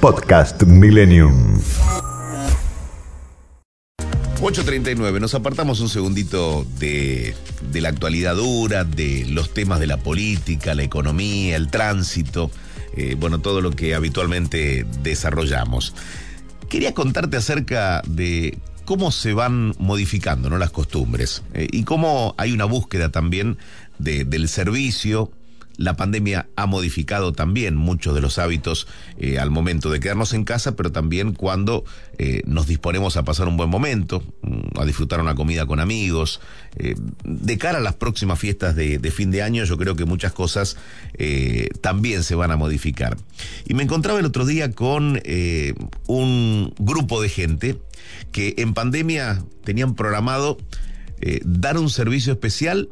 Podcast Millennium. 8.39, nos apartamos un segundito de, de la actualidad dura, de los temas de la política, la economía, el tránsito, eh, bueno, todo lo que habitualmente desarrollamos. Quería contarte acerca de cómo se van modificando ¿no? las costumbres eh, y cómo hay una búsqueda también de, del servicio. La pandemia ha modificado también muchos de los hábitos eh, al momento de quedarnos en casa, pero también cuando eh, nos disponemos a pasar un buen momento, mm, a disfrutar una comida con amigos. Eh, de cara a las próximas fiestas de, fin de año, yo creo que muchas cosas también se van a modificar. Y me encontraba el otro día con un grupo de gente que en pandemia tenían programado dar un servicio especial,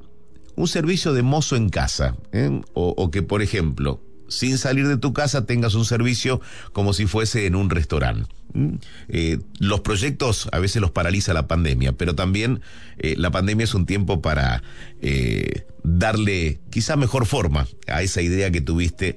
un servicio de mozo en casa, ¿eh? o, o que, por ejemplo, sin salir de tu casa tengas un servicio como si fuese en un restaurante. Eh, los proyectos a veces los paraliza la pandemia, pero también eh, la pandemia es un tiempo para eh, darle quizá mejor forma a esa idea que tuviste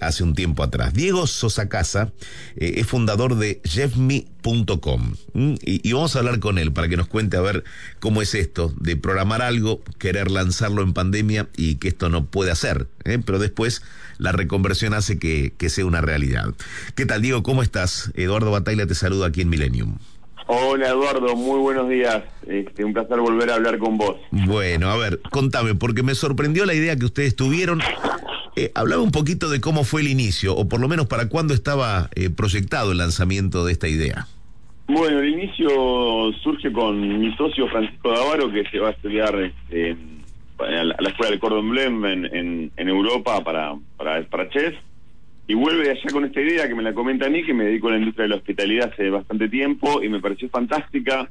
hace un tiempo atrás. Diego Sosa Casa es fundador de jeffme.com y, vamos a hablar con él para que nos cuente a ver cómo es esto de programar algo, querer lanzarlo en pandemia y que esto no puede hacer, pero después la reconversión hace que, que, sea una realidad. ¿Qué tal Diego? ¿Cómo estás? Eduardo Te saluda aquí en Millennium. Hola Eduardo, muy buenos días. Este, un placer volver a hablar con vos. Bueno, a ver, contame, porque me sorprendió la idea que ustedes tuvieron. Eh, hablaba un poquito de cómo fue el inicio, o por lo menos para cuándo estaba eh, proyectado el lanzamiento de esta idea. Bueno, el inicio surge con mi socio Francisco Davaro, que se va a estudiar este, a la escuela del Cordon Bleu en, en, en, Europa para, para, para chef y vuelve allá con esta idea que me la comenta a mí, que me dedico a la industria de la hospitalidad hace bastante tiempo y me pareció fantástica.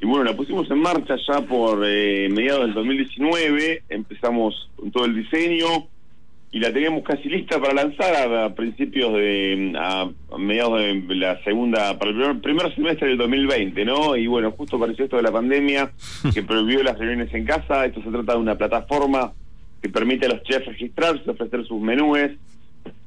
Y bueno, la pusimos en marcha ya por eh, mediados del 2019, empezamos con todo el diseño y la teníamos casi lista para lanzar a, principios de, a, a, mediados de la segunda, para el primer, primer, semestre del 2020, ¿no? Y bueno, justo apareció esto de la pandemia que prohibió las reuniones en casa, esto se trata de una plataforma que permite a los chefs registrarse, ofrecer sus menúes,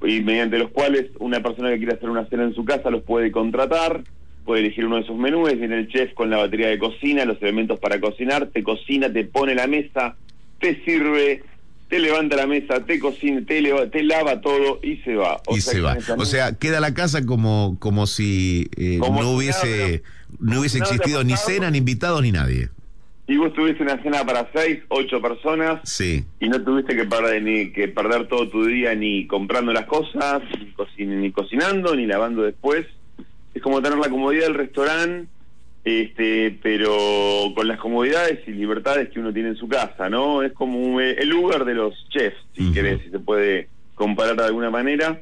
y mediante los cuales una persona que quiera hacer una cena en su casa los puede contratar, puede elegir uno de esos menús, viene el chef con la batería de cocina, los elementos para cocinar, te cocina, te pone la mesa, te sirve, te levanta la mesa, te cocina, te, leva, te lava todo y se va. O y sea, se va. O sea, queda la casa como, como si eh, como no hubiese, no hubiese existido ni cena, ni invitados, ni nadie y vos tuviste una cena para seis, ocho personas sí. y no tuviste que perder, ni que perder todo tu día ni comprando las cosas, ni, cocin ni cocinando, ni lavando después. Es como tener la comodidad del restaurante, este, pero con las comodidades y libertades que uno tiene en su casa, ¿no? Es como el Uber de los chefs, si uh -huh. querés, si se puede comparar de alguna manera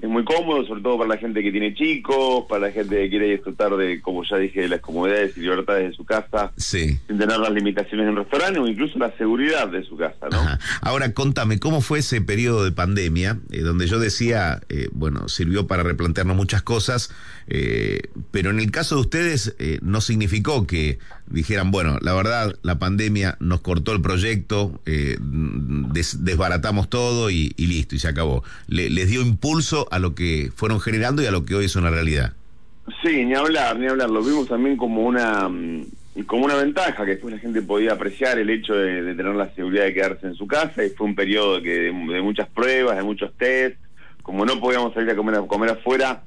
es muy cómodo, sobre todo para la gente que tiene chicos, para la gente que quiere disfrutar de, como ya dije, de las comodidades y libertades de su casa, sí. sin tener las limitaciones en restaurante o incluso la seguridad de su casa, ¿no? Ajá. Ahora, contame, ¿cómo fue ese periodo de pandemia, eh, donde yo decía, eh, bueno, sirvió para replantearnos muchas cosas, eh, pero en el caso de ustedes eh, no significó que dijeran, bueno, la verdad, la pandemia nos cortó el proyecto, eh, des desbaratamos todo y, listo, y se acabó. Le les dio impulso a lo que fueron generando y a lo que hoy es una realidad. Sí, ni hablar, ni hablar. Lo vimos también como una como una ventaja, que después la gente podía apreciar el hecho de, tener la seguridad de quedarse en su casa y fue un periodo que de, de muchas pruebas, de muchos test. Como no podíamos salir a comer, a comer afuera,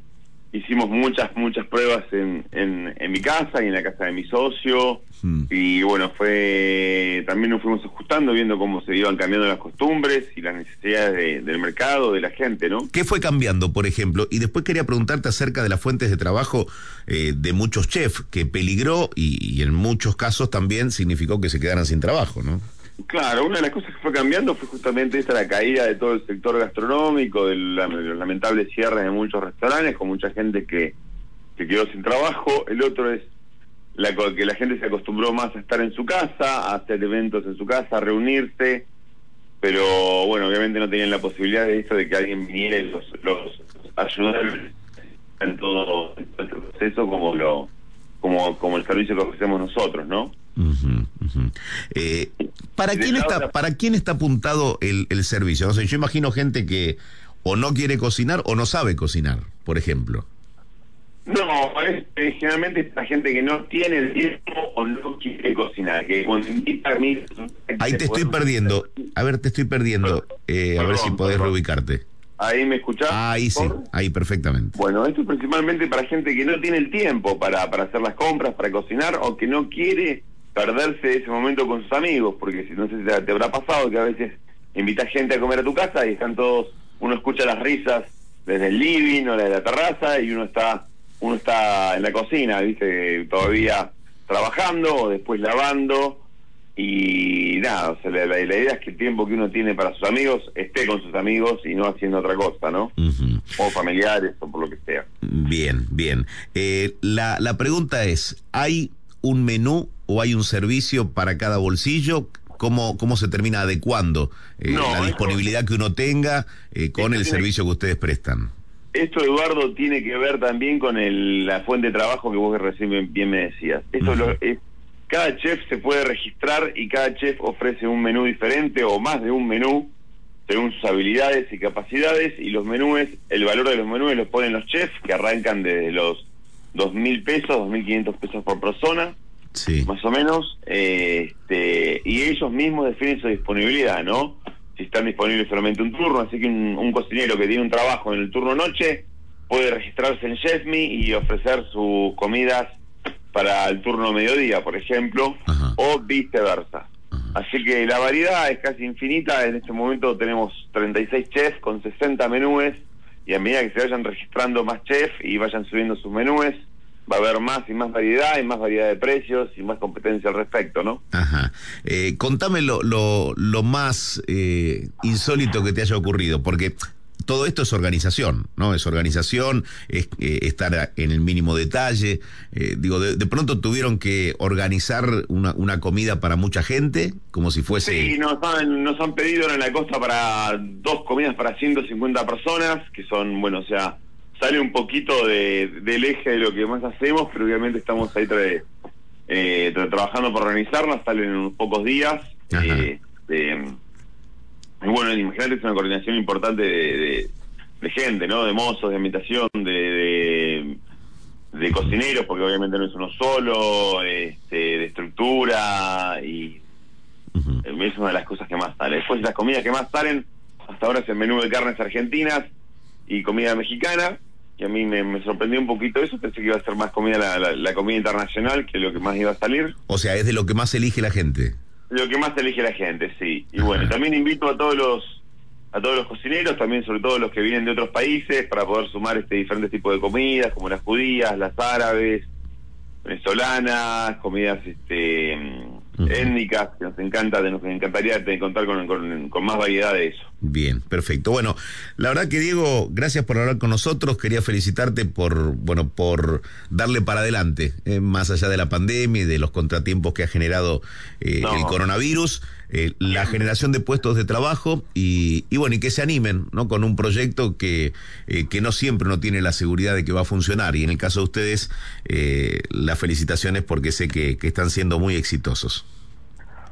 hicimos muchas, muchas pruebas en, en, en, mi casa y en la casa de mi socio. Hmm. Y bueno, fue también nos fuimos ajustando, viendo cómo se iban cambiando las costumbres y las necesidades de, del mercado, de la gente, ¿no? ¿Qué fue cambiando, por ejemplo? Y después quería preguntarte acerca de las fuentes de trabajo eh, de muchos chefs, que peligró y, y, en muchos casos también significó que se quedaran sin trabajo, ¿no? Claro, una de las cosas que fue cambiando fue justamente esta la caída de todo el sector gastronómico, de los lamentables cierres de muchos restaurantes, con mucha gente que, que quedó sin trabajo. El otro es la que la gente se acostumbró más a estar en su casa, a hacer eventos en su casa, a reunirse, pero bueno, obviamente no tenían la posibilidad de esto de que alguien viniera y los, los ayudara en todo este proceso como lo como como el servicio que ofrecemos nosotros, ¿no? Eh, ¿Para quién está para quién está apuntado el, el servicio? No sé, yo imagino gente que o no quiere cocinar o no sabe cocinar, por ejemplo. No, es, eh, generalmente es la gente que no tiene el tiempo o no quiere cocinar, que cuando invita a mí... Ahí te estoy perdiendo, a ver, te estoy perdiendo, eh, a ver si podés reubicarte. ¿Ahí me escuchás? Ahí sí, ahí perfectamente. Bueno, esto es principalmente para gente que no tiene el tiempo para, para hacer las compras, para cocinar, o que no quiere perderse ese momento con sus amigos, porque si no sé si te, te habrá pasado que a veces invitas gente a comer a tu casa y están todos, uno escucha las risas desde el living o desde la terraza y uno está uno está en la cocina, viste, todavía trabajando o después lavando y nada, o sea, la, idea es que el tiempo que uno tiene para sus amigos esté con sus amigos y no haciendo otra cosa, ¿no? O familiares o por lo que sea. Bien, bien. Eh, la, la pregunta es, ¿hay un menú o hay un servicio para cada bolsillo? ¿Cómo, cómo se termina adecuando eh, la disponibilidad que uno tenga eh, con el servicio que ustedes prestan? Esto, Eduardo, tiene que ver también con el, la fuente de trabajo que vos recién bien me decías. Esto lo, es, cada chef se puede registrar y cada chef ofrece un menú diferente o más de un menú según sus habilidades y capacidades y los menúes, el valor de los menúes los ponen los chefs que arrancan desde los dos mil pesos, dos mil quinientos pesos por persona, sí. más o menos, eh, este, y ellos mismos definen su disponibilidad, ¿no? si están disponibles solamente un turno, así que un, cocinero que tiene un trabajo en el turno noche puede registrarse en Chefme y ofrecer sus comidas para el turno mediodía, por ejemplo, o viceversa. Así que la variedad es casi infinita. En este momento tenemos 36 chefs con 60 menúes y a medida que se vayan registrando más chefs y vayan subiendo sus menúes, va a haber más y más variedad y más variedad de precios y más competencia al respecto, ¿no? Ajá. Eh, contame lo, lo, lo más eh, insólito que te haya ocurrido, porque todo esto es organización, ¿no? Es organización, es eh, estar en el mínimo detalle. Eh, digo, de, pronto tuvieron que organizar una, una, comida para mucha gente, como si fuese... Sí, nos han, nos han pedido en la costa para dos comidas para 150 personas, que son, bueno, o sea, sale un poquito de, del eje de lo que más hacemos, pero obviamente estamos ahí eh, trabajando por organizarnos, salen en unos pocos días. Eh, y bueno, imagínate, es una coordinación importante de, gente, ¿no? De mozos, de ambientación, de, de, cocineros, porque obviamente no es uno solo, este, de estructura, y es una de las cosas que más sale. Después, las comidas que más salen, hasta ahora es el menú de carnes argentinas y comida mexicana y a mí me, sorprendió un poquito eso, pensé que iba a ser más comida la, comida internacional que lo que más iba a salir. O sea, es de lo que más elige la gente. Lo que más elige la gente, sí. Y bueno, también invito a todos los a todos los cocineros, también sobre todo los que vienen de otros países, para poder sumar este diferentes tipos de comidas, como las judías, las árabes, venezolanas, comidas este étnicas, que nos encanta, nos encantaría contar con, con, más variedad de eso. Bien, perfecto. Bueno, la verdad que Diego, gracias por hablar con nosotros. Quería felicitarte por, bueno, por darle para adelante, eh, más allá de la pandemia y de los contratiempos que ha generado eh, el coronavirus, eh, la generación de puestos de trabajo y, y, bueno, y que se animen, ¿no? Con un proyecto que, que no siempre no tiene la seguridad de que va a funcionar. Y en el caso de ustedes, las felicitaciones porque sé que, que están siendo muy exitosos.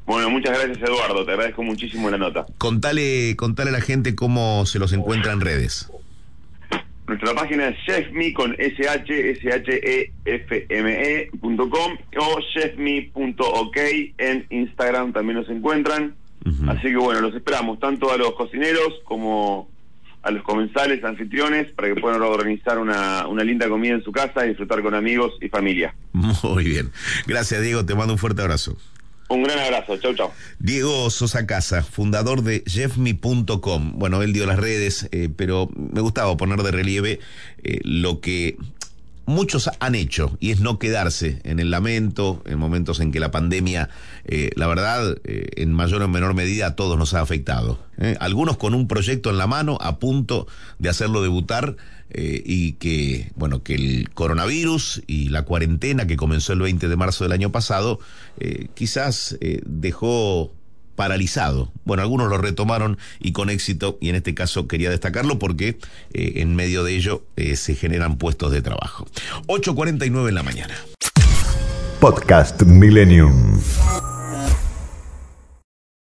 Bueno, muchas gracias Eduardo, te agradezco muchísimo la nota. Contale, contale a la gente cómo se los encuentra en redes. Nuestra página es chefme con sh, s f m e com o chefme.ok en Instagram también nos encuentran. Así que bueno, los esperamos tanto a los cocineros como a los comensales, anfitriones, para que puedan organizar una, una linda comida en su casa y disfrutar con amigos y familia. Muy bien. Gracias Diego, te mando un fuerte abrazo. Un gran abrazo, chau, chau. Diego Sosa Casa, fundador de jeffme.com. Bueno, él dio las redes, eh, pero me gustaba poner de relieve eh, lo que muchos han hecho, y es no quedarse en el lamento, en momentos en que la pandemia, eh, la verdad, eh, en mayor o menor medida a todos nos ha afectado. ¿eh? Algunos con un proyecto en la mano, a punto de hacerlo debutar, y que, bueno, que el coronavirus y la cuarentena que comenzó el 20 de marzo del año pasado, quizás dejó paralizado. Bueno, algunos lo retomaron y con éxito, y en este caso quería destacarlo porque eh, en medio de ello eh, se generan puestos de trabajo. 8.49 en la mañana. Podcast Millennium.